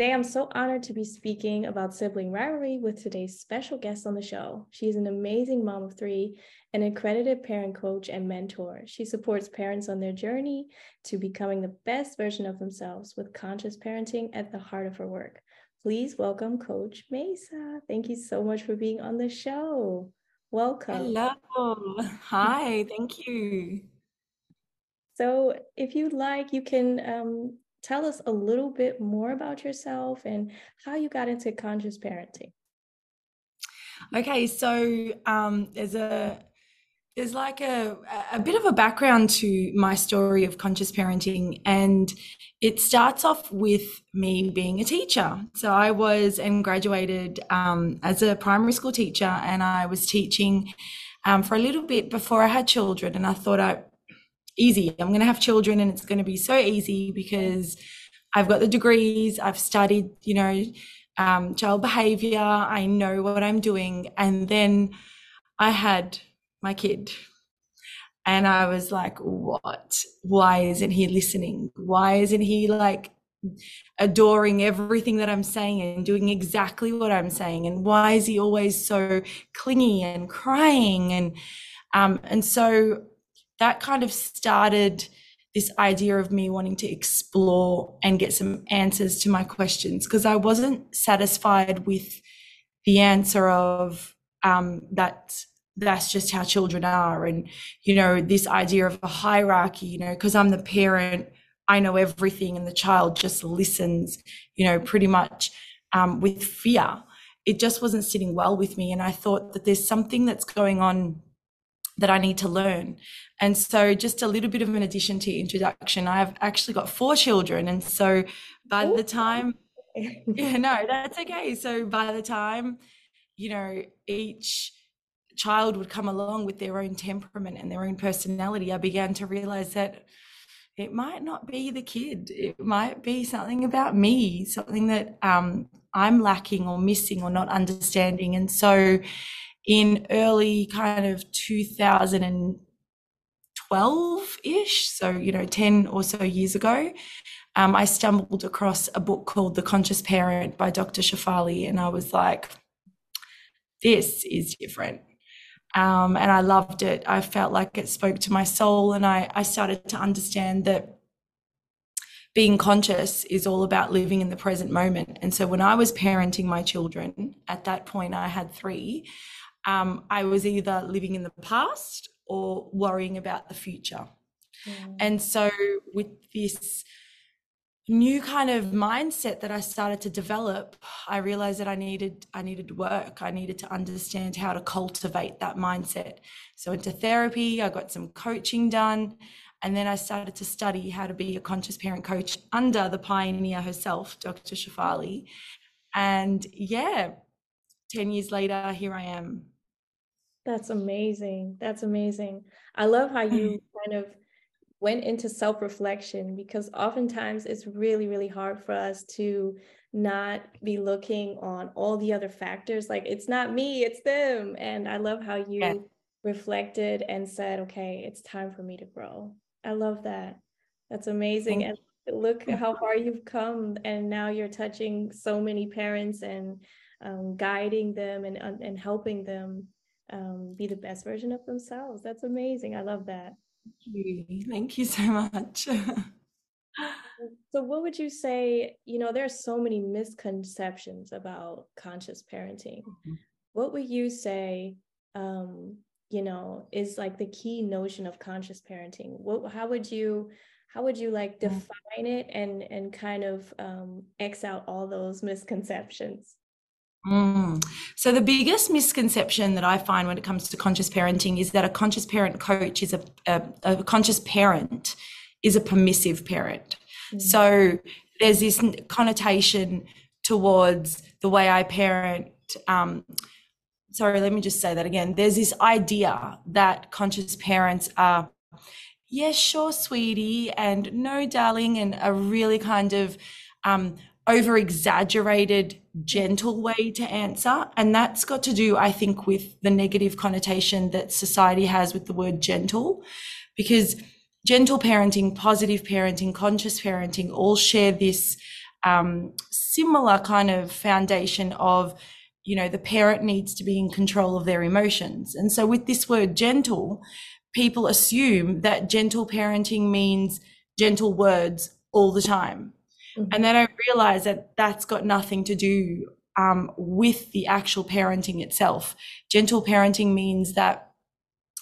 Today, I'm so honored to be speaking about sibling rivalry with today's special guest on the show. She is an amazing mom of three, an accredited parent coach and mentor. She supports parents on their journey to becoming the best version of themselves with conscious parenting at the heart of her work. Please welcome Coach Maysaa. Thank you so much for being on the show. Welcome. Hello. Hi, thank you. So, if you'd like, you can um, tell us a little bit more about yourself and how you got into conscious parenting. Okay, so um, there's a there's like a a bit of a background to my story of conscious parenting, and it starts off with me being a teacher. So I was and graduated um, as a primary school teacher, and I was teaching um, for a little bit before I had children, and I thought I easy. I'm going to have children and it's going to be so easy because I've got the degrees, I've studied, you know, um, child behavior, I know what I'm doing. And then I had my kid. And I was like, what? Why isn't he listening? Why isn't he like adoring everything that I'm saying and doing exactly what I'm saying? And why is he always so clingy and crying? And um, and so that kind of started this idea of me wanting to explore and get some answers to my questions because I wasn't satisfied with the answer of um, that that's just how children are and you know this idea of a hierarchy you know because i'm the parent i know everything and the child just listens you know pretty much um, with fear it just wasn't sitting well with me and i thought that there's something that's going on that I need to learn. And so, just a little bit of an addition to your introduction, I've actually got four children. And so, by Ooh. the time, yeah, no, that's okay. So, by the time, you know, each child would come along with their own temperament and their own personality, I began to realize that it might not be the kid, it might be something about me, something that um, I'm lacking or missing or not understanding. And so, in early kind of 2012 ish, so, you know, 10 or so years ago, um, I stumbled across a book called The Conscious Parent by Dr. Shefali. And I was like, this is different. Um, and I loved it. I felt like it spoke to my soul. And I, I started to understand that being conscious is all about living in the present moment. And so when I was parenting my children, at that point I had three, um, I was either living in the past or worrying about the future. Mm. And so, with this new kind of mindset that I started to develop, I realized that I needed I needed work. I needed to understand how to cultivate that mindset. So into therapy, I got some coaching done, and then I started to study how to be a conscious parent coach under the pioneer herself, Dr. Shefali. And yeah, 10 years later, here I am. That's amazing. That's amazing. I love how you kind of went into self reflection because oftentimes it's really, really hard for us to not be looking on all the other factors. Like, it's not me, it's them. And I love how you yeah. reflected and said, okay, it's time for me to grow. I love that. That's amazing. And look how far you've come. And now you're touching so many parents and um, guiding them and, and helping them um, be the best version of themselves. That's amazing. I love that. Thank you, Thank you so much. so, what would you say? You know, there are so many misconceptions about conscious parenting. Mm-hmm. What would you say? Um, you know, is like the key notion of conscious parenting. What? How would you? How would you like define it and and kind of um, X out all those misconceptions? Mm. So, the biggest misconception that I find when it comes to conscious parenting is that a conscious parent coach is a, a, a conscious parent is a permissive parent. Mm. So, there's this connotation towards the way I parent. Um, sorry, let me just say that again. There's this idea that conscious parents are, yes, sure, sweetie, and no, darling, and a really kind of um, over exaggerated, gentle way to answer. And that's got to do, I think, with the negative connotation that society has with the word gentle, because gentle parenting, positive parenting, conscious parenting all share this um, similar kind of foundation of you know the parent needs to be in control of their emotions. And so with this word gentle people assume that gentle parenting means gentle words all the time mm-hmm. and they don't realize that that's got nothing to do um, with the actual parenting itself gentle parenting means that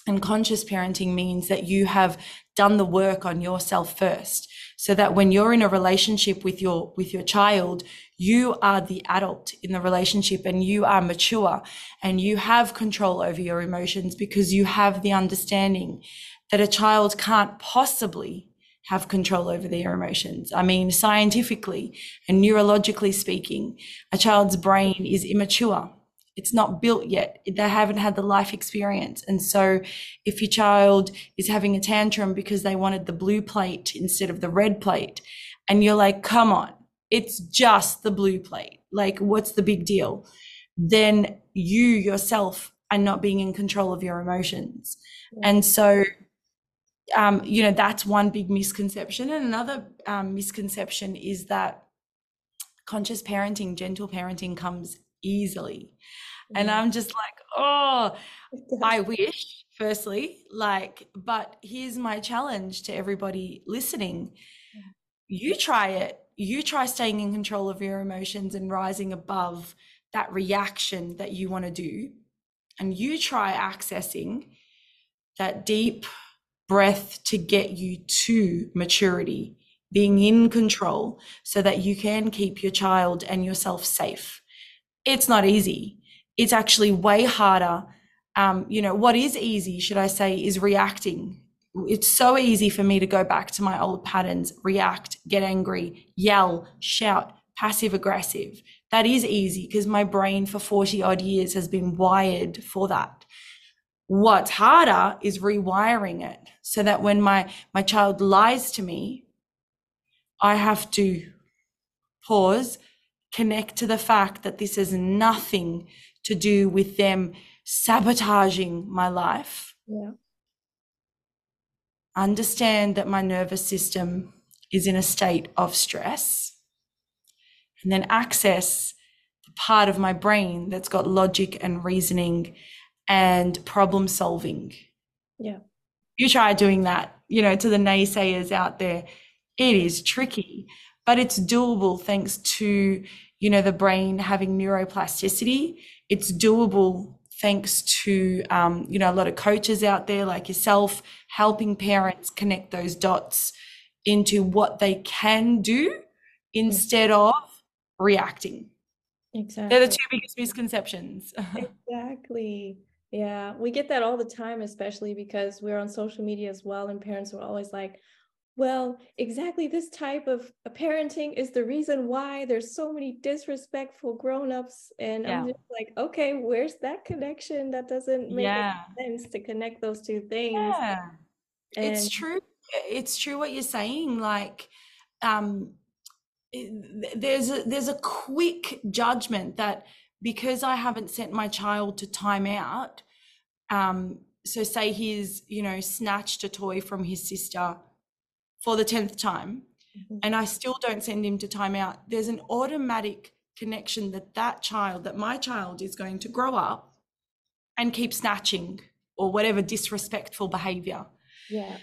and conscious parenting means that you have done the work on yourself first so that when you're in a relationship with your with your child you are the adult in the relationship and you are mature and you have control over your emotions because you have the understanding that a child can't possibly have control over their emotions. I mean, scientifically and neurologically speaking, a child's brain is immature it's not built yet. They haven't had the life experience. And so if your child is having a tantrum because they wanted the blue plate instead of the red plate, and you're like, come on, it's just the blue plate. Like, what's the big deal? Then you yourself are not being in control of your emotions. Yeah. And so, um, you know, that's one big misconception. And another um, misconception is that conscious parenting, gentle parenting comes easily. And I'm just like, oh, I wish, firstly, like, but here's my challenge to everybody listening. You try it. You try staying in control of your emotions and rising above that reaction that you want to do. And you try accessing that deep breath to get you to maturity, being in control so that you can keep your child and yourself safe. It's not easy it's actually way harder. Um, you know, what is easy, should I say, is reacting. It's so easy for me to go back to my old patterns, react, get angry, yell, shout, passive aggressive. That is easy because my brain for 40 odd years has been wired for that. What's harder is rewiring it so that when my, my child lies to me, I have to pause, connect to the fact that this is nothing to do with them sabotaging my life. Yeah. Understand that my nervous system is in a state of stress. And then access the part of my brain that's got logic and reasoning and problem solving. Yeah. You try doing that, you know, to the naysayers out there. It is tricky, but it's doable thanks to, you know, the brain having neuroplasticity it's doable thanks to um, you know a lot of coaches out there like yourself helping parents connect those dots into what they can do instead of reacting exactly they're the two biggest misconceptions exactly yeah we get that all the time especially because we're on social media as well and parents are always like well, exactly this type of parenting is the reason why there's so many disrespectful grown-ups. And yeah. I'm just like, okay, where's that connection? That doesn't make yeah. sense to connect those two things. Yeah. And- it's true. It's true what you're saying. Like, um, there's a there's a quick judgment that because I haven't sent my child to time out, um, so say he's you know snatched a toy from his sister for the 10th time mm-hmm. and I still don't send him to timeout, there's an automatic connection that that child, that my child is going to grow up and keep snatching or whatever disrespectful behavior. Yeah.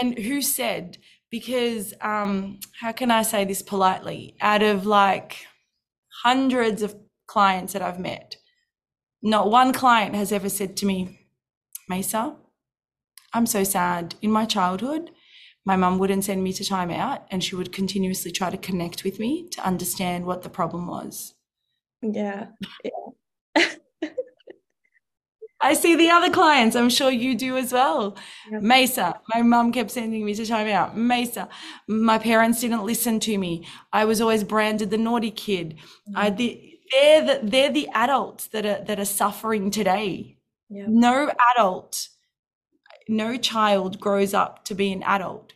And who said, because um, how can I say this politely? Out of like hundreds of clients that I've met, not one client has ever said to me, Maysaa, I'm so sad. In my childhood, my mum wouldn't send me to timeout and she would continuously try to connect with me to understand what the problem was. Yeah. yeah. I see the other clients. I'm sure you do as well. Yeah. Maysaa, my mum kept sending me to timeout. Maysaa, my parents didn't listen to me. I was always branded the naughty kid. Mm-hmm. I the, they're the, they're the adults that are that are suffering today. Yeah. No adult, no child grows up to be an adult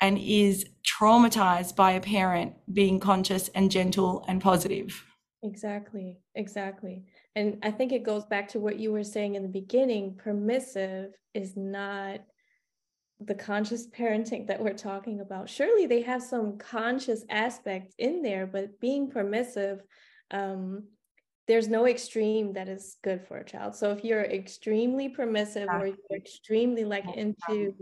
and is traumatized by a parent being conscious and gentle and positive. Exactly, exactly. And I think it goes back to what you were saying in the beginning permissive is not the conscious parenting that we're talking about surely they have some conscious aspects in there but being permissive um, there's no extreme that is good for a child so if you're extremely permissive or you're extremely like into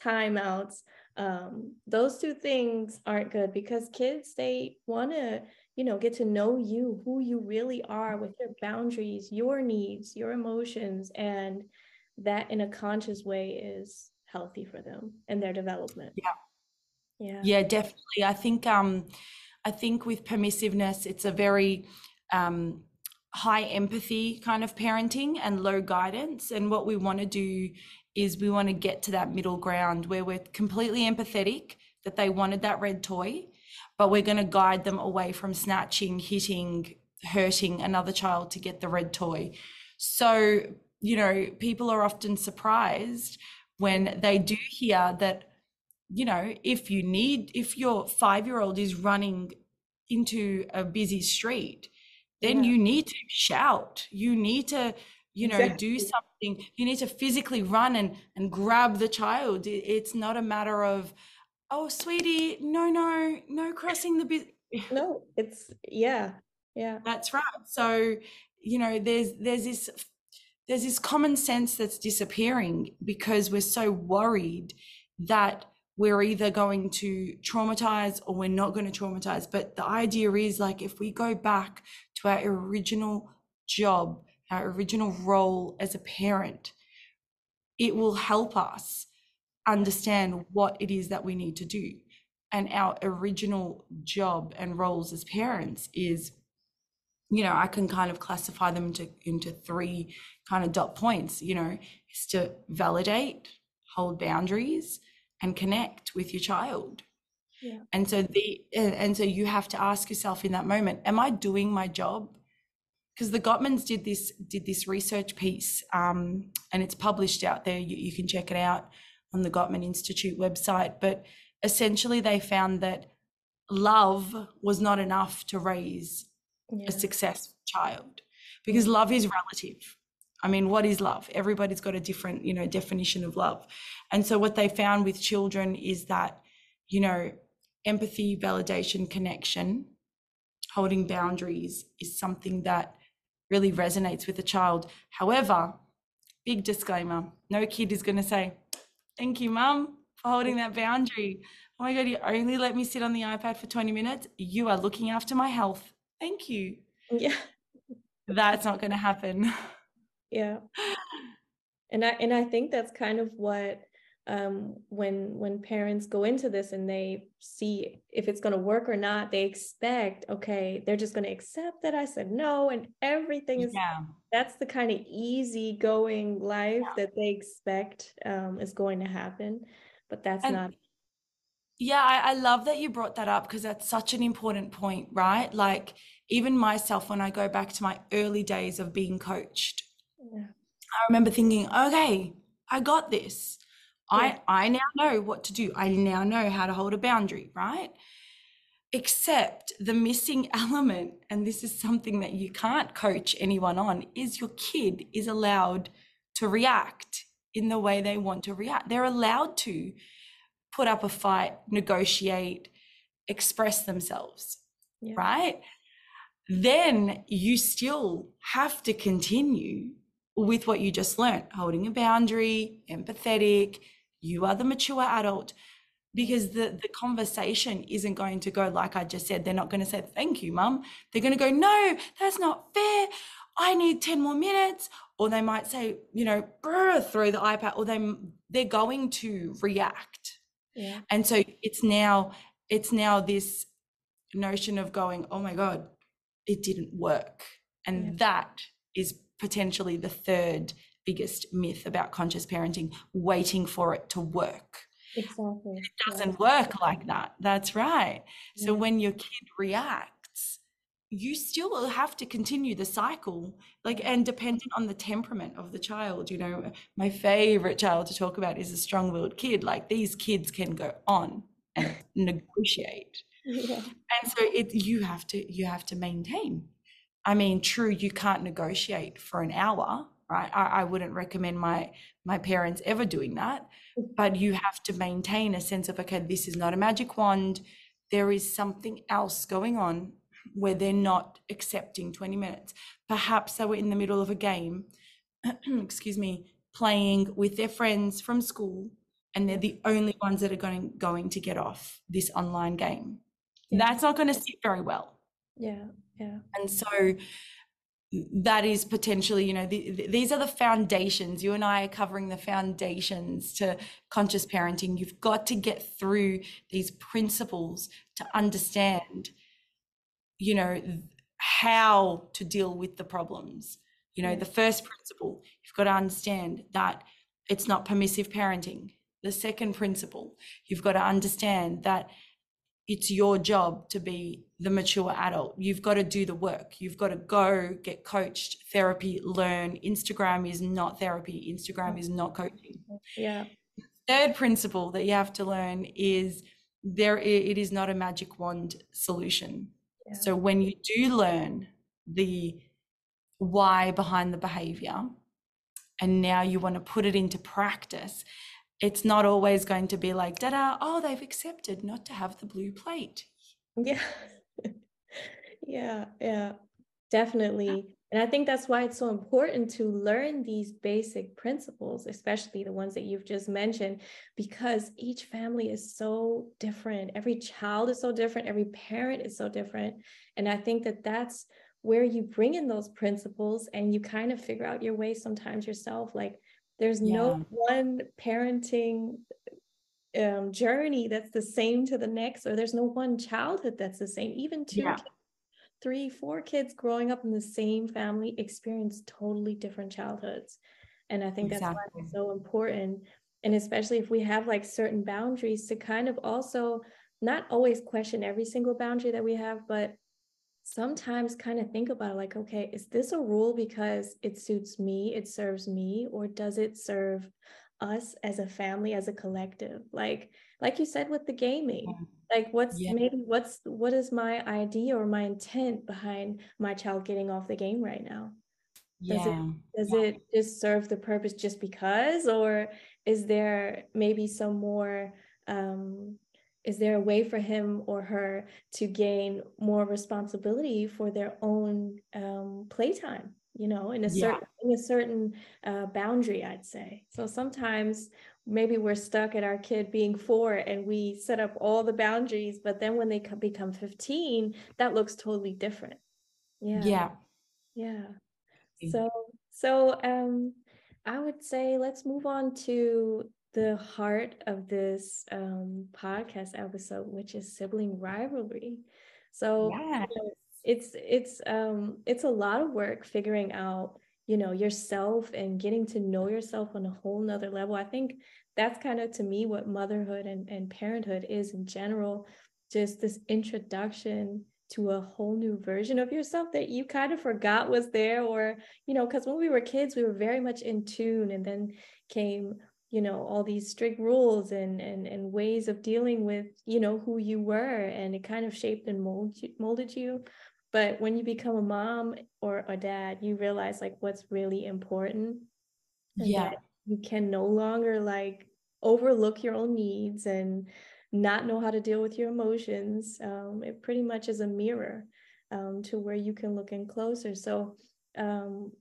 timeouts um, those two things aren't good because kids they want to you know get to know you who you really are with your boundaries your needs your emotions and that in a conscious way is healthy for them and their development. Yeah. Yeah. Yeah, definitely. I think um I think with permissiveness it's a very um high empathy kind of parenting and low guidance. And what we want to do is we want to get to that middle ground where we're completely empathetic that they wanted that red toy but we're going to guide them away from snatching hitting hurting another child to get the red toy. So you know people are often surprised when they do hear that you know if you need if your 5 year old is running into a busy street then yeah. you need to shout. You need to you know exactly. do something. You need to physically run and and grab the child. It's not a matter of oh sweetie no no no crossing the bit no it's yeah yeah. That's right. So you know there's there's this there's this common sense that's disappearing because we're so worried that we're either going to traumatize or we're not going to traumatize. But the idea is like if we go back to our original job, our original role as a parent, it will help us understand what it is that we need to do. And our original job and roles as parents is you know, I can kind of classify them into into three kind of dot points, you know, is to validate, hold boundaries, and connect with your child. Yeah. And so the and so you have to ask yourself in that moment, am I doing my job? Because the Gottmans did this did this research piece, um, and it's published out there. You, you can check it out on the Gottman Institute website. But essentially, they found that love was not enough to raise yeah. a successful child because love is relative i mean what is love everybody's got a different you know definition of love and so what they found with children is that you know empathy validation connection holding boundaries is something that really resonates with a child however big disclaimer no kid is going to say thank you mum for holding that boundary oh my god you only let me sit on the ipad for 20 minutes you are looking after my health thank you. Yeah. That's not going to happen. Yeah. And I and I think that's kind of what um, when when parents go into this and they see if it's going to work or not, they expect okay, they're just going to accept that I said no, and everything is. Yeah. That's the kind of easy going life yeah. that they expect um, is going to happen, but that's and, not yeah, I, I love that you brought that up because that's such an important point, right? Like, even myself, when I go back to my early days of being coached, yeah. I remember thinking, okay, I got this. Yeah. I, I now know what to do. I now know how to hold a boundary, right? Except the missing element, and this is something that you can't coach anyone on, is your kid is allowed to react in the way they want to react. They're allowed to put up a fight, negotiate, express themselves, yeah. right? Then you still have to continue with what you just learned holding a boundary, empathetic. You are the mature adult because the, the conversation isn't going to go like I just said. They're not going to say, Thank you, mum. They're going to go, No, that's not fair. I need 10 more minutes. Or they might say, you know, throw the iPad, or they they're going to react yeah. And so it's now it's now this notion of going, oh my God, it didn't work. And yeah. that is potentially the third biggest myth about conscious parenting, waiting for it to work. Exactly. It doesn't work like that. That's right. Yeah. So when your kid reacts, you still have to continue the cycle like and depending on the temperament of the child you know my favorite child to talk about is a strong-willed kid like these kids can go on and negotiate yeah. and so it you have to you have to maintain i mean true you can't negotiate for an hour right? I, I wouldn't recommend my my parents ever doing that. Mm. But you have to maintain a sense of okay, this is not a magic wand. There is something else going on where they're not accepting 20 minutes. Perhaps they were in the middle of a game, excuse me, playing with their friends from school, and they're the only ones that are going, going to get off this online game. Yeah. That's not going to sit very well. Yeah, yeah. And so that is potentially, you know, the, the, these are the foundations. You and I are covering the foundations to conscious parenting. You've got to get through these principles to understand you know how to deal with the problems you know the first principle you've got to understand that it's not permissive parenting the second principle you've got to understand that it's your job to be the mature adult. You've got to do the work. You've got to go get coached. Therapy learn. Instagram is not therapy. Instagram is not coaching. Yeah. Third principle that you have to learn is there it is not a magic wand solution. So when you do learn the why behind the behavior, and now you want to put it into practice, it's not always going to be like, da da, oh, they've accepted not to have the blue plate. Yeah. yeah, yeah, definitely. And I think that's why it's so important to learn these basic principles, especially the ones that you've just mentioned, because each family is so different. Every child is so different. Every parent is so different. And I think that that's where you bring in those principles and you kind of figure out your way sometimes yourself. Like there's yeah. no one parenting um, journey that's the same to the next, or there's no one childhood that's the same. Even two yeah three, four kids growing up in the same family experience totally different childhoods. And I think exactly. that's why it's so important. And especially if we have like certain boundaries to kind of also not always question every single boundary that we have, but sometimes kind of think about it like, okay, is this a rule because it suits me, it serves me, or does it serve us as a family, as a collective? Like, like you said with the gaming, like what's yeah. maybe what's what is my idea or my intent behind my child getting off the game right now does yeah. it does it just serve the purpose just because or is there maybe some more um is there a way for him or her to gain more responsibility for their own um, playtime you know in a certain in a certain uh, boundary i'd say? So sometimes maybe we're stuck at our kid being four and we set up all the boundaries but then when they become 15 that looks totally different. Yeah. Yeah. Yeah. So so um i would say let's move on to the heart of this um podcast episode which is sibling rivalry so yes. it's it's um it's a lot of work figuring out you know yourself and getting to know yourself on a whole nother level i think that's kind of to me what motherhood and, and parenthood is in general just this introduction to a whole new version of yourself that you kind of forgot was there or you know because when we were kids we were very much in tune and then came you know all these strict rules and and, and ways of dealing with you know who you were and it kind of shaped and molded you, molded you but when you become a mom or a dad, you realize like what's really important. Yeah. You can no longer like overlook your own needs and not know how to deal with your emotions. Um, it pretty much is a mirror um, to where you can look in closer. So um,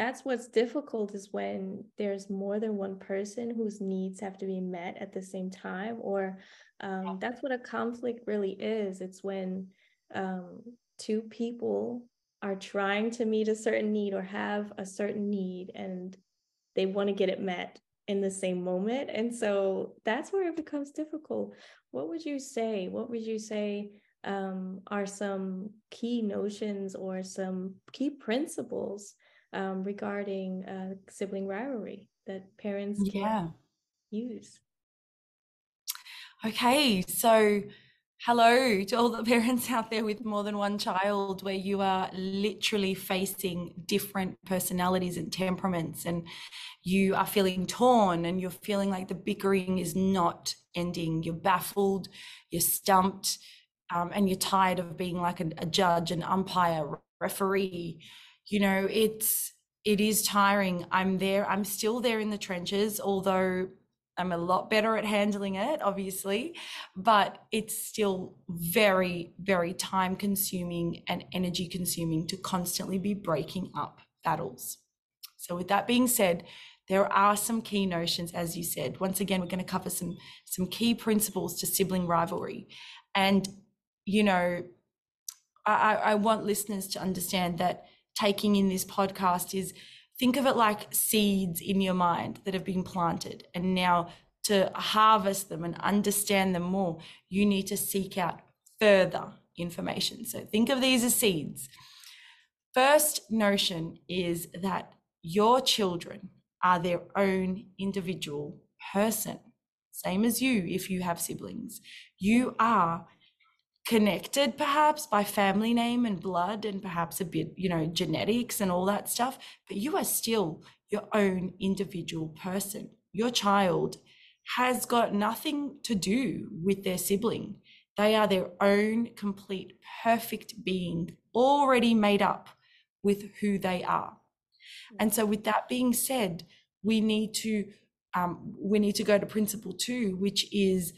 that's what's difficult is when there's more than one person whose needs have to be met at the same time, or um, that's what a conflict really is. It's when um, two people are trying to meet a certain need or have a certain need and they want to get it met in the same moment. And so that's where it becomes difficult. What would you say? What would you say um, are some key notions or some key principles um, regarding uh, sibling rivalry that parents yeah. use? Okay, so Hello to all the parents out there with more than one child, where you are literally facing different personalities and temperaments, and you are feeling torn and you're feeling like the bickering is not ending. You're baffled, you're stumped, um, and you're tired of being like a, a judge, an umpire, referee. You know, it's it is tiring. I'm there, I'm still there in the trenches, although I'm a lot better at handling it, obviously, but it's still very, very time consuming and energy consuming to constantly be breaking up battles. So, with that being said, there are some key notions, as you said. Once again, we're going to cover some some key principles to sibling rivalry, and you know, I, I want listeners to understand that taking in this podcast is think of it like seeds in your mind that have been planted. And now to harvest them and understand them more you need to seek out further information. So think of these as seeds. First notion is that your children are their own individual person. Same as you if you have siblings. You are connected perhaps by family name and blood and perhaps a bit you know genetics and all that stuff but you are still your own individual person. Your child has got nothing to do with their sibling. They are their own complete perfect being already made up with who they are. And so with that being said we need to um, we need to go to principle two which is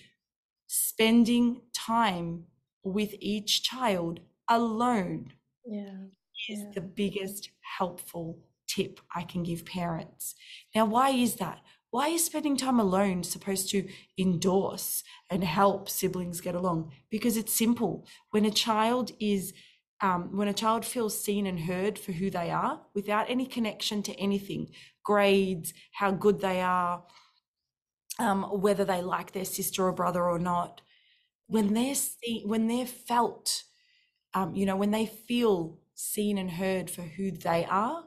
spending time with each child alone yeah, is yeah. the biggest helpful tip I can give parents. Now, why is that? Why is spending time alone supposed to endorse and help siblings get along? Because it's simple. When a child is um, when a child feels seen and heard for who they are without any connection to anything grades how good they are um, whether they like their sister or brother or not when they're seen, when they're felt, um, you know, when they feel seen and heard for who they are,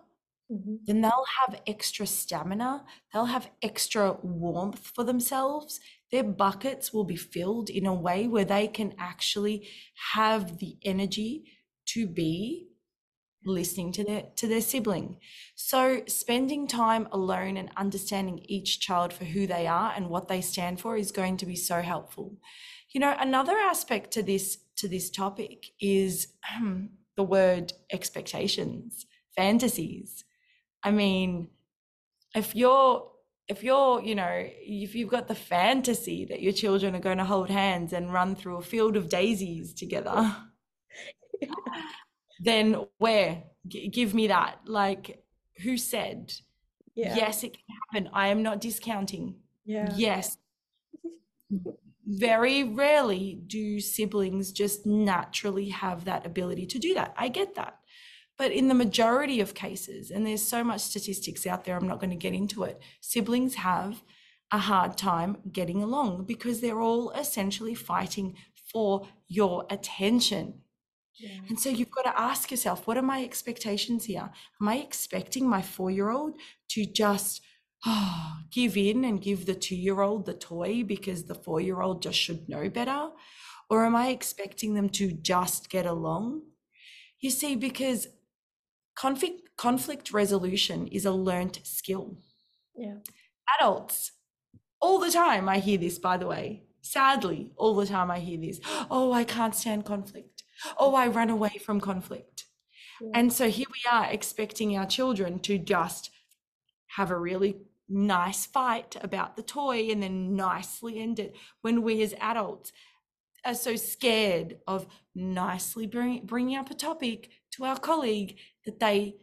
mm-hmm. then they'll have extra stamina. They'll have extra warmth for themselves. Their buckets will be filled in a way where they can actually have the energy to be listening to their to their sibling so spending time alone and understanding each child for who they are and what they stand for is going to be so helpful you know, another aspect to this to this topic is um, the word expectations, fantasies. I mean, if you're if you're, you know, if you've got the fantasy that your children are going to hold hands and run through a field of daisies together, then where? G- give me that. Like, who said? Yeah. Yes, it can happen. I am not discounting. Yeah. Yes, very rarely do siblings just naturally have that ability to do that. I get that. But in the majority of cases, and there's so much statistics out there, I'm not going to get into it, siblings have a hard time getting along because they're all essentially fighting for your attention. Yeah. And so you've got to ask yourself, what are my expectations here? Am I expecting my four year old to just oh, give in and give the two year old the toy because the four year old just should know better? Or am I expecting them to just get along? You see, because conflict, conflict resolution is a learnt skill. Yeah. Adults, all the time, I hear this, by the way. Sadly, all the time I hear this. Oh, I can't stand conflict. Oh, I run away from conflict. Yeah. And so here we are expecting our children to just have a really nice fight about the toy and then nicely end it when we as adults are so scared of nicely bring, bringing up a topic to our colleague that they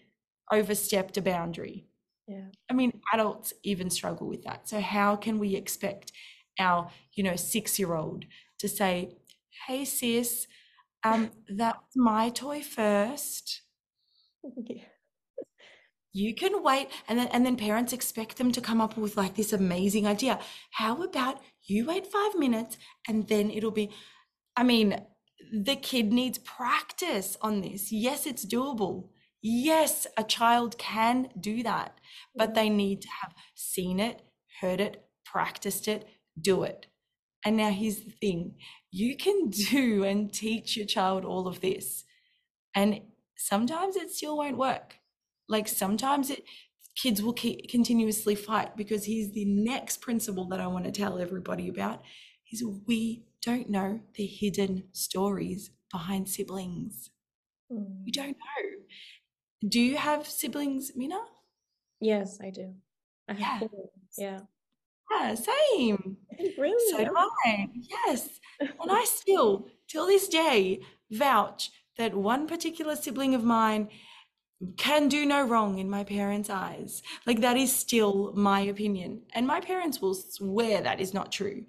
overstepped a boundary. Yeah. I mean, adults even struggle with that. So how can we expect our, you know, six-year-old to say, "Hey, sis, um, that's my toy first. Yeah you can wait and then and then parents expect them to come up with like this amazing idea. How about you wait five minutes and then it'll be i mean the kid needs practice on this. Yes it's doable. Yes a child can do that but they need to have seen it heard it practiced it do it. And now here's the thing. You can do and teach your child all of this and sometimes it still won't work like sometimes it kids will keep, continuously fight because here's the next principle that I want to tell everybody about is we don't know the hidden stories behind siblings. Mm. We don't know. Do you have siblings, Mine? Yes, I do. I Yeah. Yeah. Yeah, same. Really? So do I. Yes. And I still, till this day, vouch that one particular sibling of mine can do no wrong in my parents' eyes. Like that is still my opinion. And my parents will swear that is not true.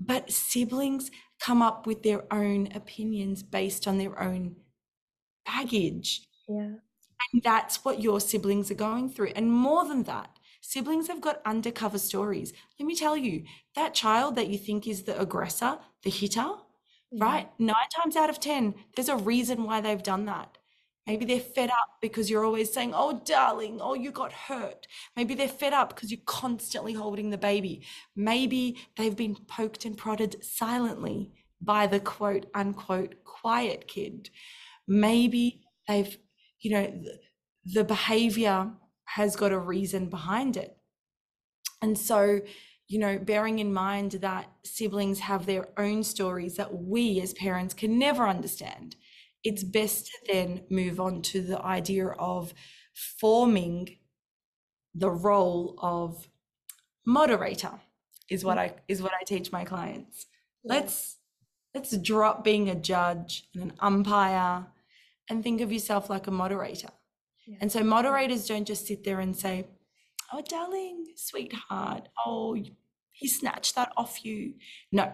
But siblings come up with their own opinions based on their own baggage. Yeah. And that's what your siblings are going through. And more than that, siblings have got undercover stories. Let me tell you, that child that you think is the aggressor, the hitter, Yeah. right? Nine times out of 10, there's a reason why they've done that. Maybe they're fed up because you're always saying, Oh, darling, oh, you got hurt. Maybe they're fed up because you're constantly holding the baby. Maybe they've been poked and prodded silently by the quote unquote quiet kid. Maybe they've, you know, the, the behavior has got a reason behind it. And so, you know, bearing in mind that siblings have their own stories that we as parents can never understand, it's best to then move on to the idea of forming the role of moderator is what mm. I is what I teach my clients. Let's let's drop being a judge and an umpire and think of yourself like a moderator. Yeah. And so moderators don't just sit there and say, "Oh, darling, sweetheart, oh, he snatched that off you." No,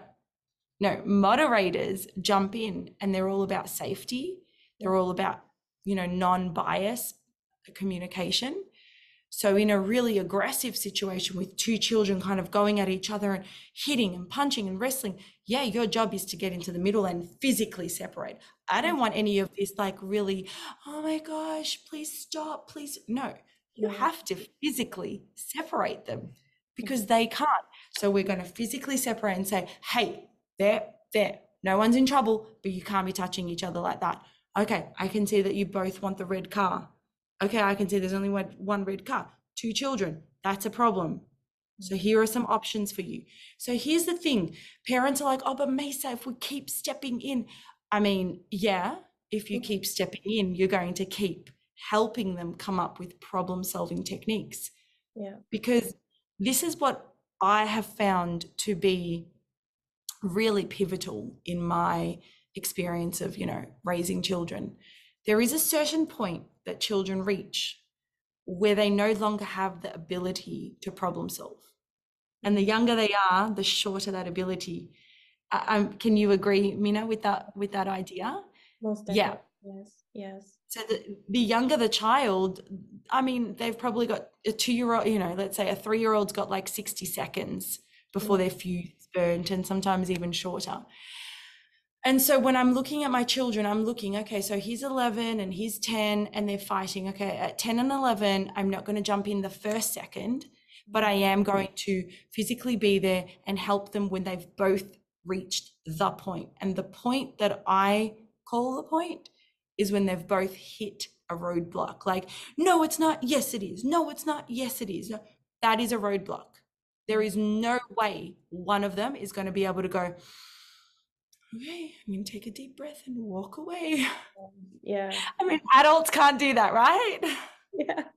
no, moderators jump in and they're all about safety. They're all about, you know, non-bias communication. So in a really aggressive situation with two children kind of going at each other and hitting and punching and wrestling, yeah, your job is to get into the middle and physically separate. I don't want any of this like really, oh my gosh, please stop, please. No, you have to physically separate them because they can't. So we're going to physically separate and say, hey, there, there, no one's in trouble, but you can't be touching each other like that. Okay, I can see that you both want the red car. Okay, I can see there's only one, one red car, two children. That's a problem. So mm. here are some options for you. So here's the thing parents are like, oh, but Maysaa, if we keep stepping in, I mean, yeah, if you mm. keep stepping in, you're going to keep helping them come up with problem solving techniques Yeah. because this is what I have found to be really pivotal in my experience of, you know, raising children. There is a certain point that children reach where they no longer have the ability to problem solve. And the younger they are, the shorter that ability. Um, can you agree, Mine, with that with that idea? Most Yeah. Yes. Yes. So the, the younger the child, I mean, they've probably got a two-year-old, you know, let's say a three-year-old's got like 60 seconds before their mm. fuse is burnt and sometimes even shorter. And so when I'm looking at my children, I'm looking, okay, so he's 11 and he's 10 and they're fighting. Okay, at 10 and 11, I'm not going to jump in the first second, but I am mm. going to physically be there and help them when they've both reached the point. And the point that I call the point is when they've both hit a roadblock. Like, no, it's not. Yes, it is. No, it's not. Yes, it is. No, that is a roadblock. There is no way one of them is going to be able to go, okay, I'm going to take a deep breath and walk away. Um, yeah. I mean, adults can't do that, right? Yeah.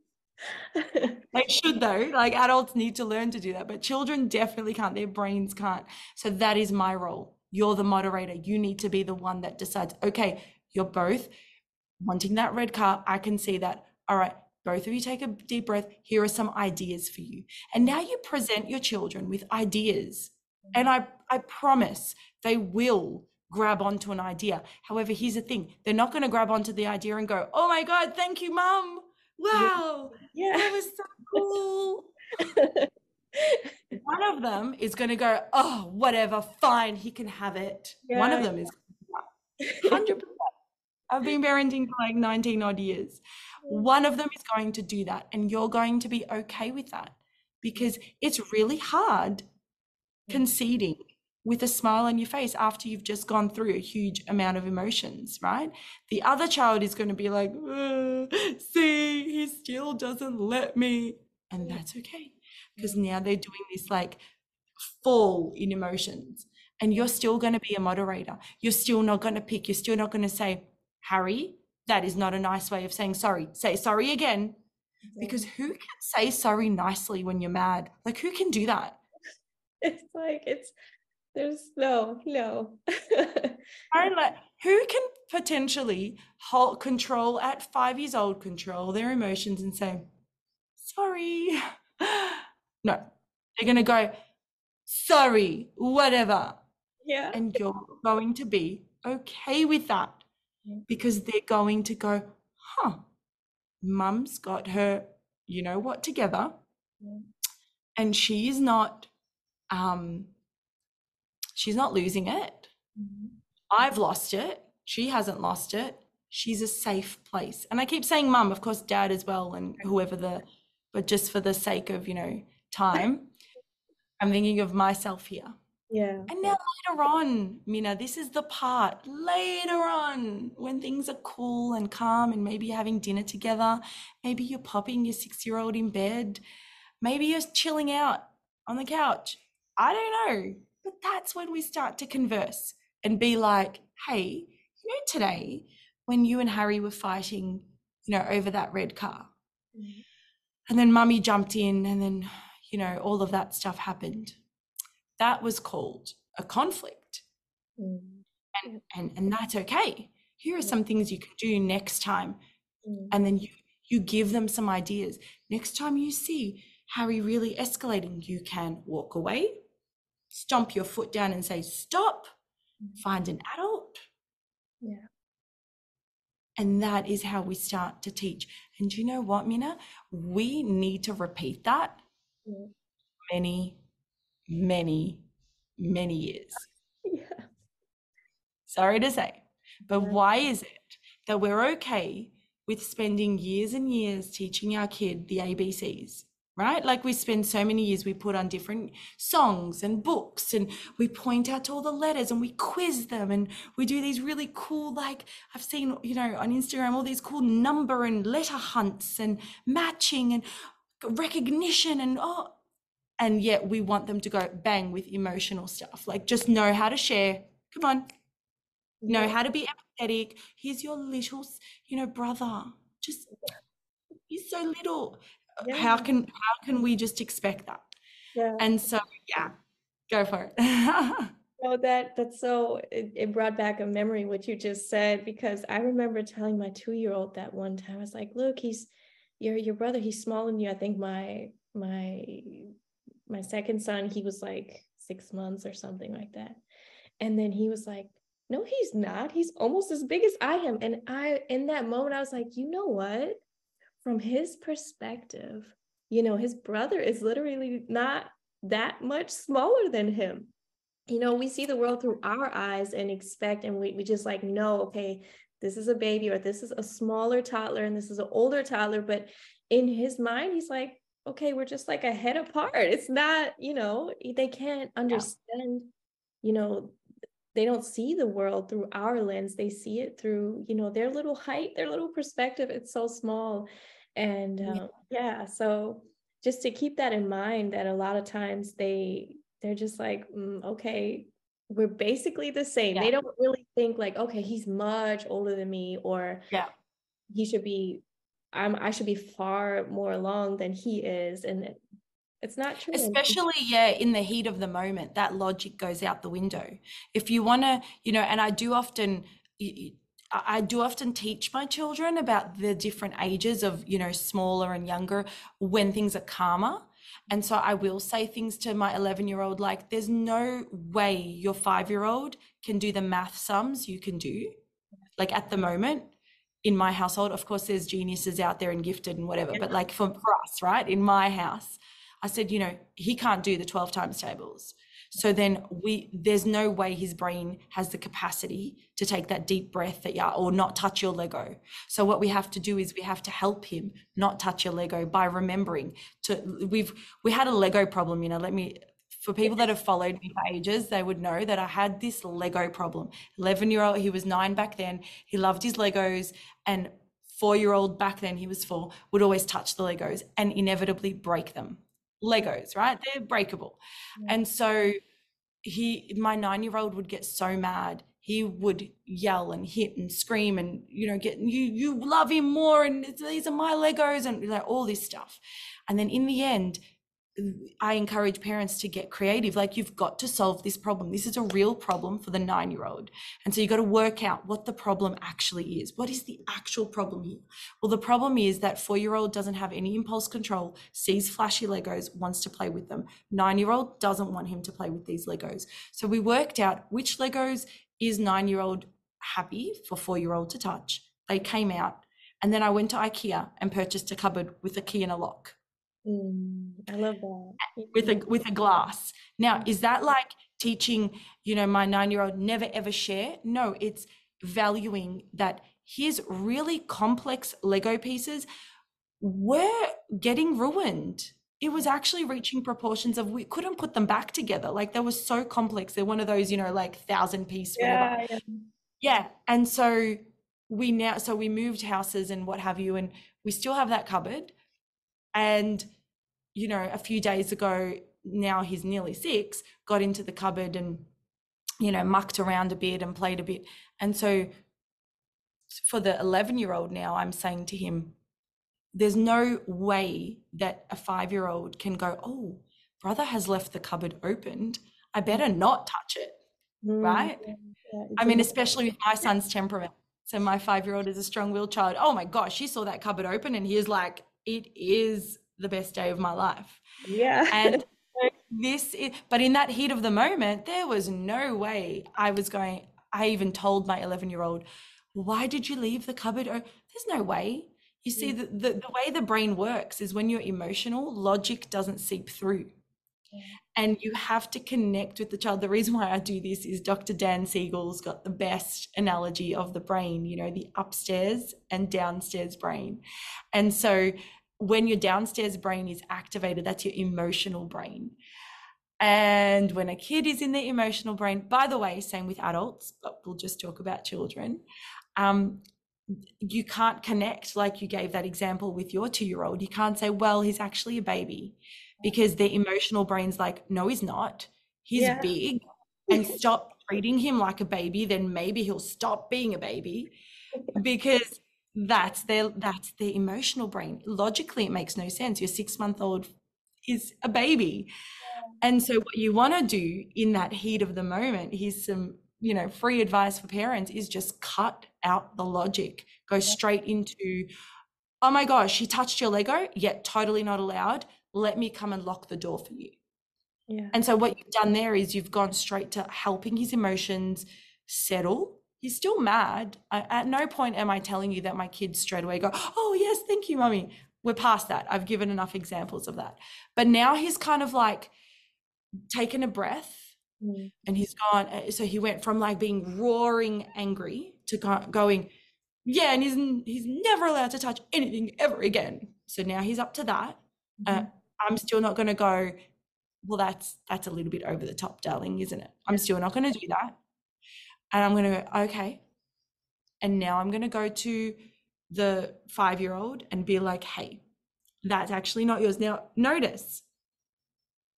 They should, though. Like, adults need to learn to do that, but children definitely can't. Their brains can't. So, that is my role. You're the moderator. You need to be the one that decides, okay, you're both wanting that red car. I can see that. All right, both of you take a deep breath. Here are some ideas for you. And now you present your children with ideas. And I, I promise they will grab onto an idea. However, here's the thing they're not going to grab onto the idea and go, oh my God, thank you, mom. Wow, that Yeah. was so cool. One of them is going to go, oh, whatever, fine, he can have it. One of Yeah. them is 100%. I've been parenting for like 19 odd years. One of them is going to do that, and you're going to be okay with that because it's really hard conceding with a smile on your face after you've just gone through a huge amount of emotions, right? The other child is going to be like, "Uh, see, he still doesn't let me. And that's okay because now they're doing this like fall in emotions. And you're still going to be a moderator. You're still not going to pick. You're still not going to say, Harry, that is not a nice way of saying sorry. Say sorry again. because who can say sorry nicely when you're mad? Like, who can do that? It's like, it's, there's no, no. Like, who can potentially hold control at five years old, control their emotions and say, sorry? no, they're going to go, sorry, whatever. Yeah. And you're going to be okay with that because they're going to go, huh, mum's got her, you know what, together. Yeah. And she's not, um, she's not losing it. Mm-hmm. I've lost it. She hasn't lost it. She's a safe place. And I keep saying mum, of course, dad as well, and whoever the, but just for the sake of, you know, time, I'm thinking of myself here. Yeah. And now later on, Mine, this is the part later on when things are cool and calm and maybe you're having dinner together. Maybe you're popping your six year old in bed. Maybe you're chilling out on the couch. I don't know. But that's when we start to converse and be like, hey, you know, today when you and Harry were fighting, you know, over that red car. Mhm. And then mummy jumped in and then, you know, all of that stuff happened that was called a conflict. Mm. and and and that's okay. Here are some things you can do next time. Mm. and then you you give them some ideas. Next time you see harry really escalating you can walk away stomp your foot down and say stop. Find an adult. Yeah. and that is how we start to teach. And do you know what Mine we need to repeat that Yeah. many many many years Yeah. Sorry to say. But Yeah. why is it that we're okay with spending years and years teaching our kid the ABCs? Right? Like we spend so many years, we put on different songs and books and we point out to all the letters and we quiz them and we do these really cool, like I've seen, you know, on Instagram, all these cool number and letter hunts and matching and recognition and oh, and yet we want them to go bang with emotional stuff. Like just know how to share. Come on, know how to be empathetic. Here's your little, you know, brother. Just he's so little. Uh, How can how can we just expect that? Yeah. And so yeah, go for it. No, that that's so it, it brought back a memory what you just said because I remember telling my two-year-old that one time. I was like, look, he's your your brother, he's smaller than you. I think my my my second son, he was like six months or something like that. And then he was like, no, he's not. He's almost as big as I am. And I in that moment, I was like, you know what? From his perspective, you know, his brother is literally not that much smaller than him you know, we see the world through our eyes and expect, and we, we just like know, okay, this is a baby or this is a smaller toddler and this is an older toddler. But in his mind, he's like, okay, we're just like a head apart. It's not, you know, they can't understand, you know, they don't see the world through our lens. They see it through, you know, their little height, their little perspective. It's so small. And Yeah. um, yeah, so just to keep that in mind that a lot of times they they're just like mm, okay we're basically the same they don't really think like okay he's much older than me or Yeah. he should be i'm i should be far more along than he is and it- it's not true. Especially yeah in the heat of the moment that logic goes out the window. If you want to you know and i do often I do often teach my children about the different ages of you know smaller and younger when things are calmer. And so i will say things to my 11 year old like there's no way your 5 year old can do the math sums you can do like at the moment in my household of course there's geniuses out there and gifted and whatever but like for, for us right in my house I said, you know, he can't do the 12 times tables. So then we there's no way his brain has the capacity to take that deep breath that yeah, or not touch your Lego. So what we have to do is we have to help him not touch your Lego by remembering to we've we had a Lego problem, you know, let me for people that have followed me for ages, they would know that I had this Lego problem. 11 year old, he was nine back then. He loved his Legos and four year old back then, he was four, would always touch the Legos and inevitably break them. Legos, right? They're breakable. Yeah. And so he, my nine year old would get so mad. he would yell and hit and scream and you know get you you love him more and these are my legos and like all this stuff and then in the end I encourage parents to get creative. Like, you've got to solve this problem. This is a real problem for the nine year old. And so you've got to work out what the problem actually is. What is the actual problem here? Well, the problem is that four year old doesn't have any impulse control, sees flashy Legos, wants to play with them. Nine year old doesn't want him to play with these Legos. So we worked out which Legos is nine year old happy for four year old to touch. They came out. And then I went to IKEA and purchased a cupboard with a key and a lock. Mm, I love that. With a with a glass. Now, is that like teaching, you know, my 9-year-old never ever share? No, it's valuing that his really complex Lego pieces were getting ruined. It was actually reaching proportions of we couldn't put them back together. Like they were so complex. They're one of those, you know, like thousand piece, yeah, yeah. Yeah. And so we now so we moved houses and what have you, and we still have that cupboard. And you know, a few days ago, now he's nearly six, got into the cupboard and, you know, mucked around a bit and played a bit. And so for the 11 year old now, I'm saying to him, there's no way that a five year old can go, oh, brother has left the cupboard opened. I better not touch it. Mm, right. Yeah, I mean, especially with my son's temperament. So my five year old is a strong willed child. Oh my gosh, he saw that cupboard open and he is like, it is the best day of my life. Yeah. And this is, but in that heat of the moment, there was no way I was going. I even told my 11 year old, why did you leave the cupboard? Oh, there's no way. You see, mm. the, the, the way the brain works is when you're emotional, logic doesn't seep through. And you have to connect with the child. The reason why I do this is Dr. Dan Siegel's got the best analogy of the brain, you know, the upstairs and downstairs brain. And so when your downstairs brain is activated, that's your emotional brain. And when a kid is in the emotional brain, by the way, same with adults, but we'll just talk about children. Um, you can't connect like you gave that example with your two year old. You can't say, well, he's actually a baby because their emotional brain's like, no, he's not. He's yeah. big and stop treating him like a baby, then maybe he'll stop being a baby because that's their that's their emotional brain. Logically it makes no sense. Your six month old is a baby. And so what you want to do in that heat of the moment here's some you know free advice for parents is just cut out the logic. Go straight into oh my gosh he touched your lego yet totally not allowed. Let me come and lock the door for you. Yeah. and so what you've done there is you've gone straight to helping his emotions settle he's still mad. I, at no point am I telling you that my kids straight away go, Oh, yes, thank you, mummy. We're past that. I've given enough examples of that. But now he's kind of like taken a breath mm. and he's gone. Eh, so he went from like being roaring angry to going, Yeah, and he's, he's never allowed to touch anything ever again. So now he's up to that. Uh, mm-hmm. Uh, I'm still not going to go, well, that's that's a little bit over the top, darling, isn't it? I'm still not going to do that and I'm going to go, okay. And now I'm going to go to the five year old and be like, hey, that's actually not yours. Now, notice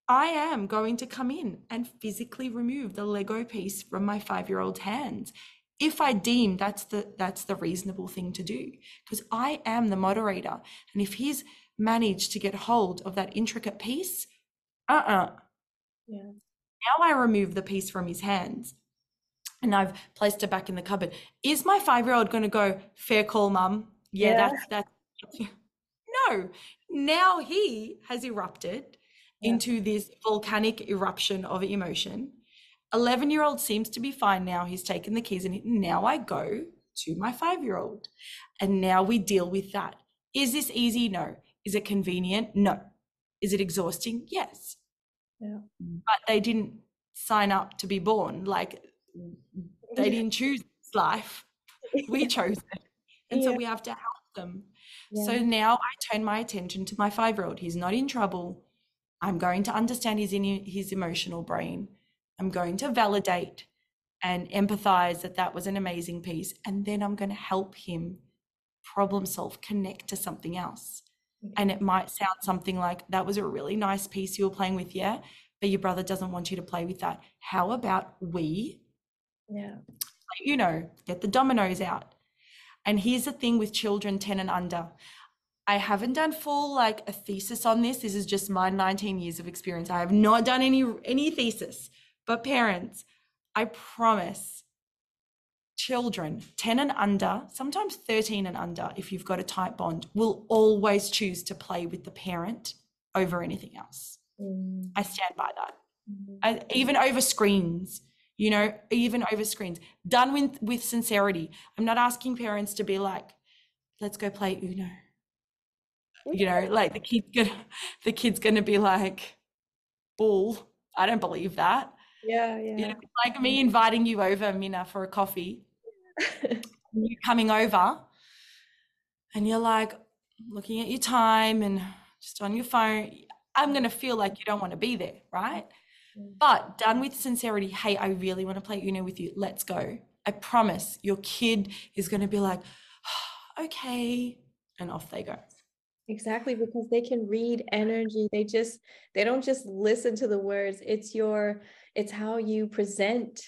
I am going to come in and physically remove the Lego piece from my five year old's hands if I deem that's the that's the reasonable thing to do because I am the moderator and if he's managed to get hold of that intricate piece uh-uh yeah now I remove the piece from his hands and I've placed it back in the cupboard. Is my five year old going to go, fair call, mum? Yeah, yeah, that's that's. No, now he has erupted yeah. into this volcanic eruption of emotion. 11 year old seems to be fine now. He's taken the keys, and now I go to my five year old. And now we deal with that. Is this easy? No. Is it convenient? No. Is it exhausting? Yes. Yeah. But they didn't sign up to be born. Like they didn't choose this life. We chose it. And yeah. so we have to help them. Yeah. so now i turn my attention to my five year old he's not in trouble. I'm going to understand his in his emotional brain. I'm going to validate and empathize that that was an amazing piece and then i'm going to help him problem solve connect to something else. And it might sound something like that was a really nice piece you were playing with yeah but your brother doesn't want you to play with that. How about we yeah play Uno, get the dominoes out. And here's the thing with children 10 and under. I haven't done full like a thesis on this. This is just my 19 years of experience. I have not done any any thesis. But parents, I promise children 10 and under, sometimes 13 and under, if you've got a tight bond, will always choose to play with the parent over anything else. Mm. I stand by that. Mm-hmm. I, even over screens, you know, even over screens. Done with, with sincerity. I'm not asking parents to be like, let's go play Uno. You know like the kid's gonna the kid's gonna be like bull. I don't believe that. Yeah yeah. you know, like me inviting you over Mine for a coffee. You coming over and you're like looking at your time and just on your phone. I'm going to feel like you don't want to be there right. But done with sincerity hey i really want to play uno with you let's go i promise your kid is going to be like oh, okay and off they go Exactly, because they can read energy. They just they don't just listen to the words. It's your it's how you present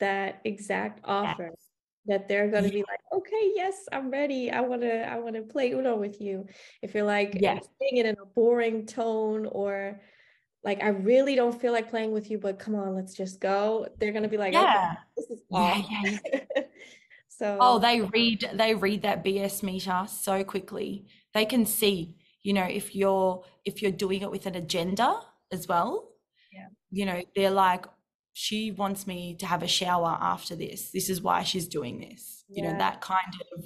that exact offer yes. that they're going to be like, "Okay, yes, I'm ready. I want to I want to play Uno with you." If you're like yes. saying it in a boring tone or like I really don't feel like playing with you, but come on, let's just go. They're going to be like, "Yeah, okay, this is awesome." Yeah, yeah. so Oh, they read they read that BS meter so quickly they can see you know if you're if you're doing it with an agenda as well yeah you know they're like she wants me to have a shower after this this is why she's doing this you yeah. know that kind of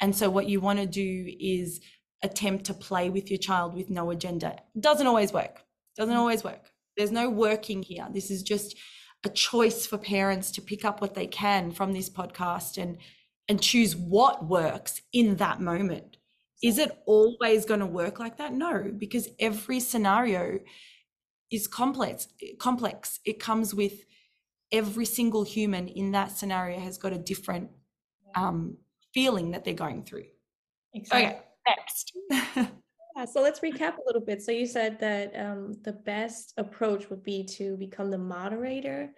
and so what you want to do is attempt to play with your child with no agenda it doesn't always work doesn't mm-hmm. always work there's no working here this is just a choice for parents to pick up what they can from this podcast and and choose what works in that moment is it always going to work like that? No, because every scenario is complex. Complex. It comes with every single human in that scenario has got a different um, feeling that they're going through. Exactly. Okay, next. yeah, so let's recap a little bit. So you said that um, the best approach would be to become the moderator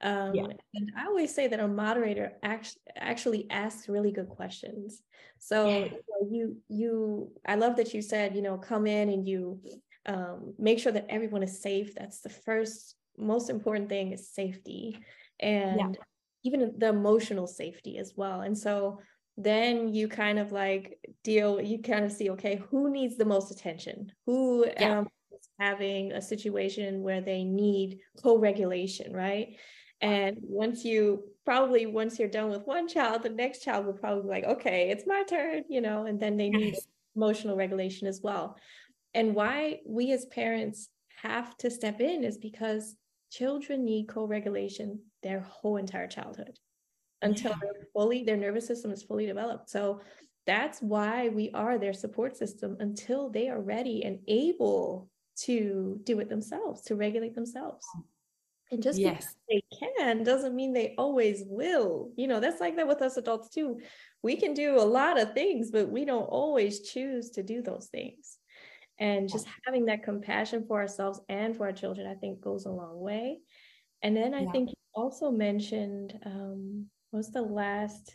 um, yeah. And I always say that a moderator actually actually asks really good questions. So yeah. you, know, you, you I love that you said you know come in and you um, make sure that everyone is safe. That's the first most important thing is safety and yeah. even the emotional safety as well. And so then you kind of like deal you kind of see okay who needs the most attention who yeah. um, is having a situation where they need co-regulation right and once you probably once you're done with one child, the next child will probably be like, okay, it's my turn, you know, and then they need emotional regulation as well. And why we as parents have to step in is because children need co-regulation their whole entire childhood until yeah. they're fully their nervous system is fully developed. So that's why we are their support system until they are ready and able to do it themselves, to regulate themselves. And just yes. because they can doesn't mean they always will. You know, that's like that with us adults too. We can do a lot of things, but we don't always choose to do those things. And just having that compassion for ourselves and for our children, I think goes a long way. And then I yeah. think you also mentioned um, what's the last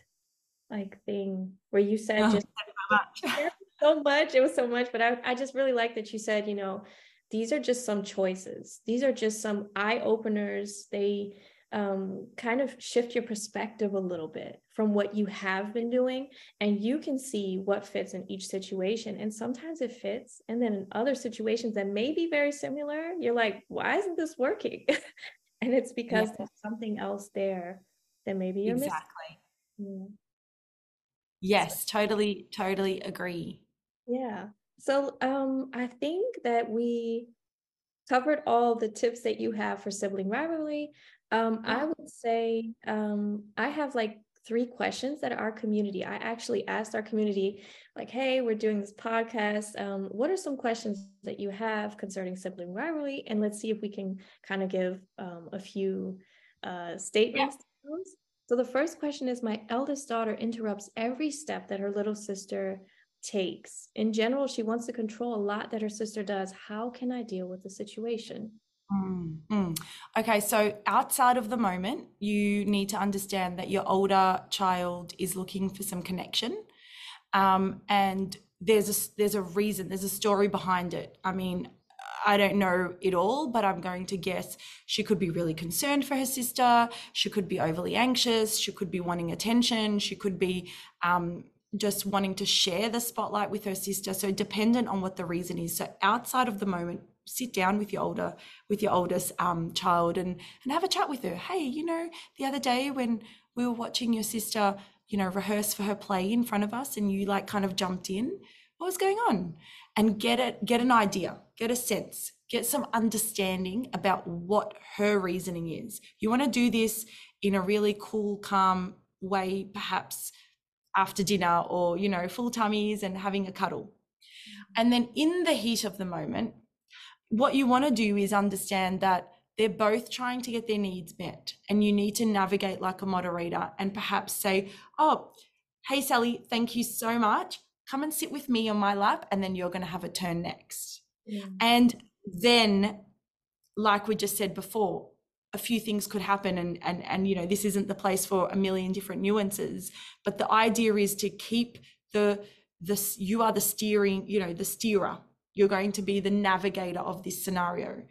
like thing where you said oh, just so much. so much. It was so much, but I, I just really like that you said, you know, these are just some choices. These are just some eye openers. They um, kind of shift your perspective a little bit from what you have been doing, and you can see what fits in each situation. And sometimes it fits. And then in other situations that may be very similar, you're like, why isn't this working? and it's because yeah. there's something else there that maybe you're exactly. missing. Yeah. Yes, totally, totally agree. Yeah. So um, I think that we covered all the tips that you have for sibling rivalry. Um, I would say um, I have like three questions that our community. I actually asked our community, like, "Hey, we're doing this podcast. Um, what are some questions that you have concerning sibling rivalry?" And let's see if we can kind of give um, a few uh, statements. Yeah. So the first question is: My eldest daughter interrupts every step that her little sister takes. In general, she wants to control a lot that her sister does. How can I deal with the situation? Mm, mm. Okay, so outside of the moment, you need to understand that your older child is looking for some connection, um, and there's a there's a reason, there's a story behind it. I mean, I don't know it all, but I'm going to guess she could be really concerned for her sister. She could be overly anxious. She could be wanting attention. She could be um, just wanting to share the spotlight with her sister. So dependent on what the reason is. So outside of the moment, sit down with your older with your oldest um, child and and have a chat with her. Hey, you know, the other day when we were watching your sister, you know, rehearse for her play in front of us, and you like kind of jumped in. What was going on? And get it, get an idea, get a sense, get some understanding about what her reasoning is. You want to do this in a really cool, calm way, perhaps after dinner or you know full tummies and having a cuddle. Mm-hmm. And then in the heat of the moment what you want to do is understand that they're both trying to get their needs met and you need to navigate like a moderator and perhaps say oh hey sally thank you so much. Come and sit with me on my lap and then you're going to have a turn next yeah. and then like we just said before a few things could happen and and and you know this isn't the place for a million different nuances but the idea is to keep the this you are the steering you know the steerer. You're going to be the navigator of this scenario.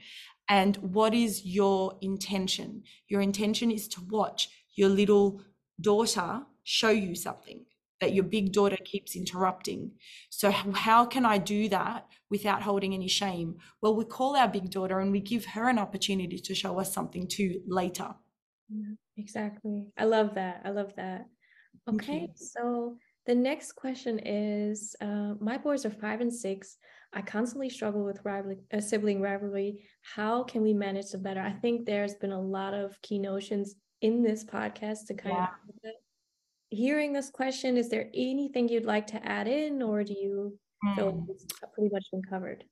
And what is your intention? Your intention is to watch your little daughter show you something that your big daughter keeps interrupting. So, how can I do that without holding any shame? Well, we call our big daughter and we give her an opportunity to show us something too later. Yeah, exactly. I love that. I love that. Okay, so the next question is uh, My boys are five and six. I constantly struggle with rivalry, uh, sibling rivalry. How can we manage the better? I think there's been a lot of key notions in this podcast to kind yeah. of hearing this question, is there anything you'd like to add in, or do you mm. feel hmm. it's pretty much been covered?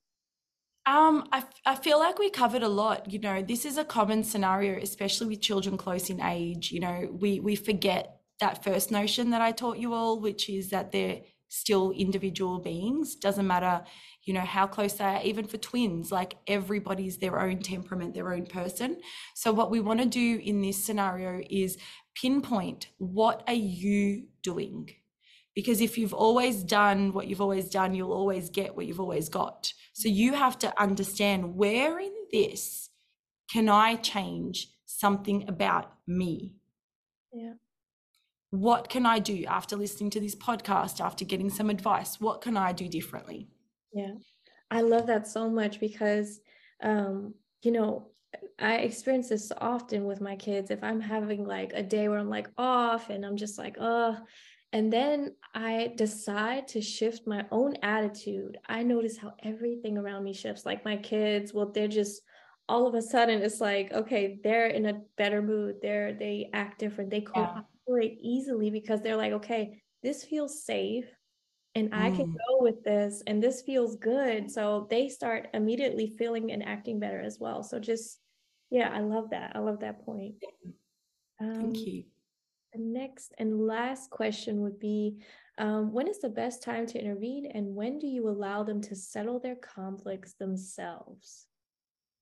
Um, I, I feel like we covered a lot. You know, this is a common scenario, especially with children close in age. You know, we we forget that first notion that I taught you all, which is that they're still individual beings. Doesn't matter, you know, how close they are, even for twins, like everybody's their own temperament, their own person. So, what we want to do in this scenario is pinpoint what are you doing? Because if you've always done what you've always done, you'll always get what you've always got. So, you have to understand where in this can I change something about me? Yeah what can I do after listening to this podcast, after getting some advice? What can I do differently? Yeah, I love that so much because, um, you know, I experience this often with my kids. If I'm having like a day where I'm like off and I'm just like, oh, and then I decide to shift my own attitude, I notice how everything around me shifts. Like my kids, well, they're just all of a sudden it's like, okay, they're in a better mood. They're they act different. They cooperate separate easily because they're like, okay, this feels safe and I can mm. go with this and this feels good. So they start immediately feeling and acting better as well. So just, yeah, I love that. I love that point. Um, Thank you. The next and last question would be um, When is the best time to intervene and when do you allow them to settle their conflicts themselves?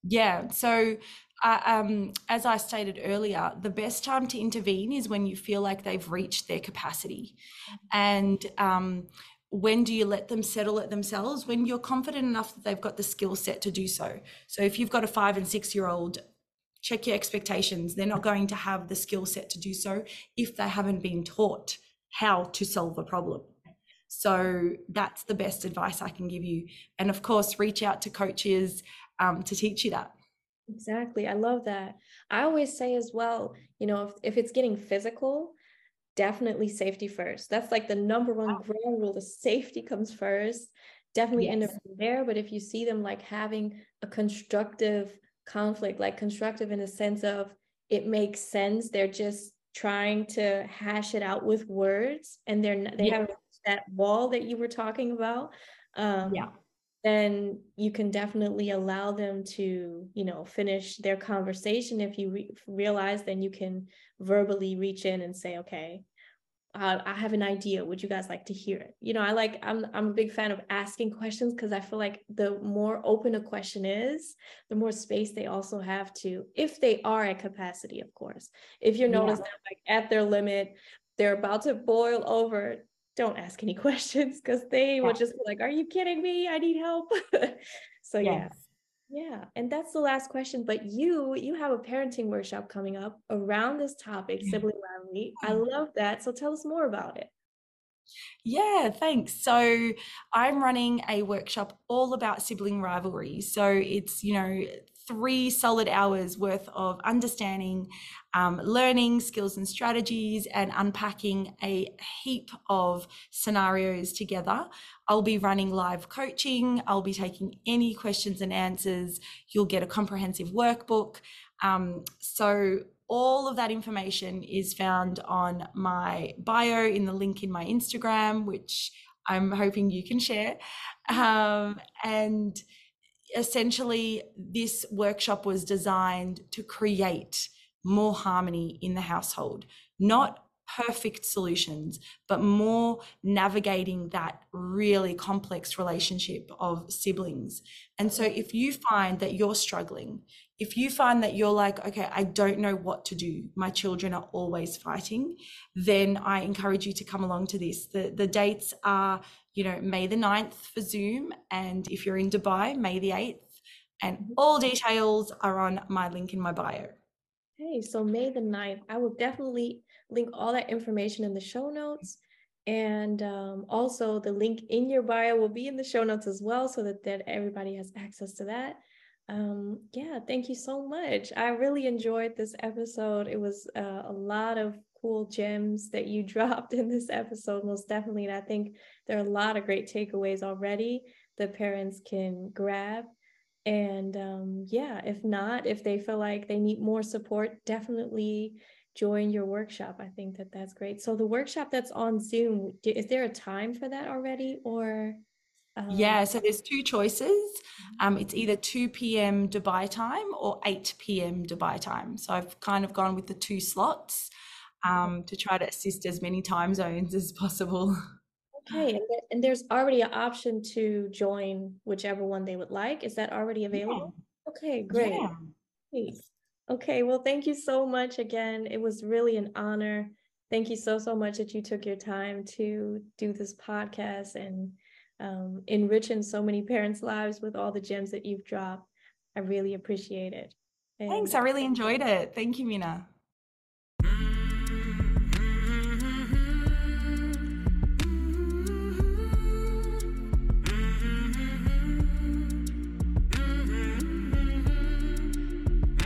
Yeah. So, uh, um, as I stated earlier, the best time to intervene is when you feel like they've reached their capacity. And um, when do you let them settle it themselves? When you're confident enough that they've got the skill set to do so. So, if you've got a five and six year old, check your expectations. They're not going to have the skill set to do so if they haven't been taught how to solve a problem. So that's the best advice I can give you. And of course, reach out to coaches um, to teach you that. Exactly. I love that. I always say as well, you know, if, if it's getting physical, definitely safety first. That's like the number one wow. ground rule. The safety comes first. Definitely yes. end up there. But if you see them like having a constructive conflict, like constructive in the sense of it makes sense, they're just trying to hash it out with words and they're they yeah. have that wall that you were talking about. Um, yeah then you can definitely allow them to you know finish their conversation if you re- realize then you can verbally reach in and say okay uh, I have an idea. Would you guys like to hear it? You know, I like, I'm, I'm a big fan of asking questions because I feel like the more open a question is, the more space they also have to, if they are at capacity, of course. If you notice yeah. that like at their limit, they're about to boil over, don't ask any questions because they yeah. will just be like, are you kidding me? I need help. so yes. yeah. Yeah, and that's the last question. But you, you have a parenting workshop coming up around this topic, sibling rivalry. I love that. So tell us more about it. Yeah, thanks. So I'm running a workshop all about sibling rivalry. So it's, you know, three solid hours worth of understanding, um, learning skills and strategies, and unpacking a heap of scenarios together. I'll be running live coaching. I'll be taking any questions and answers. You'll get a comprehensive workbook. Um, so all of that information is found on my bio in the link in my Instagram, which I'm hoping you can share. Um, and essentially, this workshop was designed to create more harmony in the household, not perfect solutions, but more navigating that really complex relationship of siblings. And so, if you find that you're struggling, if you find that you're like, okay, I don't know what to do, my children are always fighting, then I encourage you to come along to this. The, the dates are, you know, May the 9th for Zoom. And if you're in Dubai, May the 8th. And all details are on my link in my bio. Hey, so May the 9th, I will definitely link all that information in the show notes. And um, also, the link in your bio will be in the show notes as well, so that, that everybody has access to that um, yeah, thank you so much. I really enjoyed this episode. It was uh, a lot of cool gems that you dropped in this episode, most definitely. And I think there are a lot of great takeaways already that parents can grab. And um, yeah, if not, if they feel like they need more support, definitely join your workshop. I think that that's great. So the workshop that's on Zoom, is there a time for that already or? Um, yeah, so there's two choices. Mm-hmm. Um, it's either 2 p.m. Dubai time or 8 p.m. Dubai time. So I've kind of gone with the two slots um, to try to assist as many time zones as possible. Okay, and, and there's already an option to join whichever one they would like. Is that already available? Yeah. Okay, great. Yeah. Okay, well, thank you so much again. It was really an honor. Thank you so, so much that you took your time to do this podcast and um, enriching so many parents' lives with all the gems that you've dropped. I really appreciate it. And Thanks. I really enjoyed it. Thank you, Mine.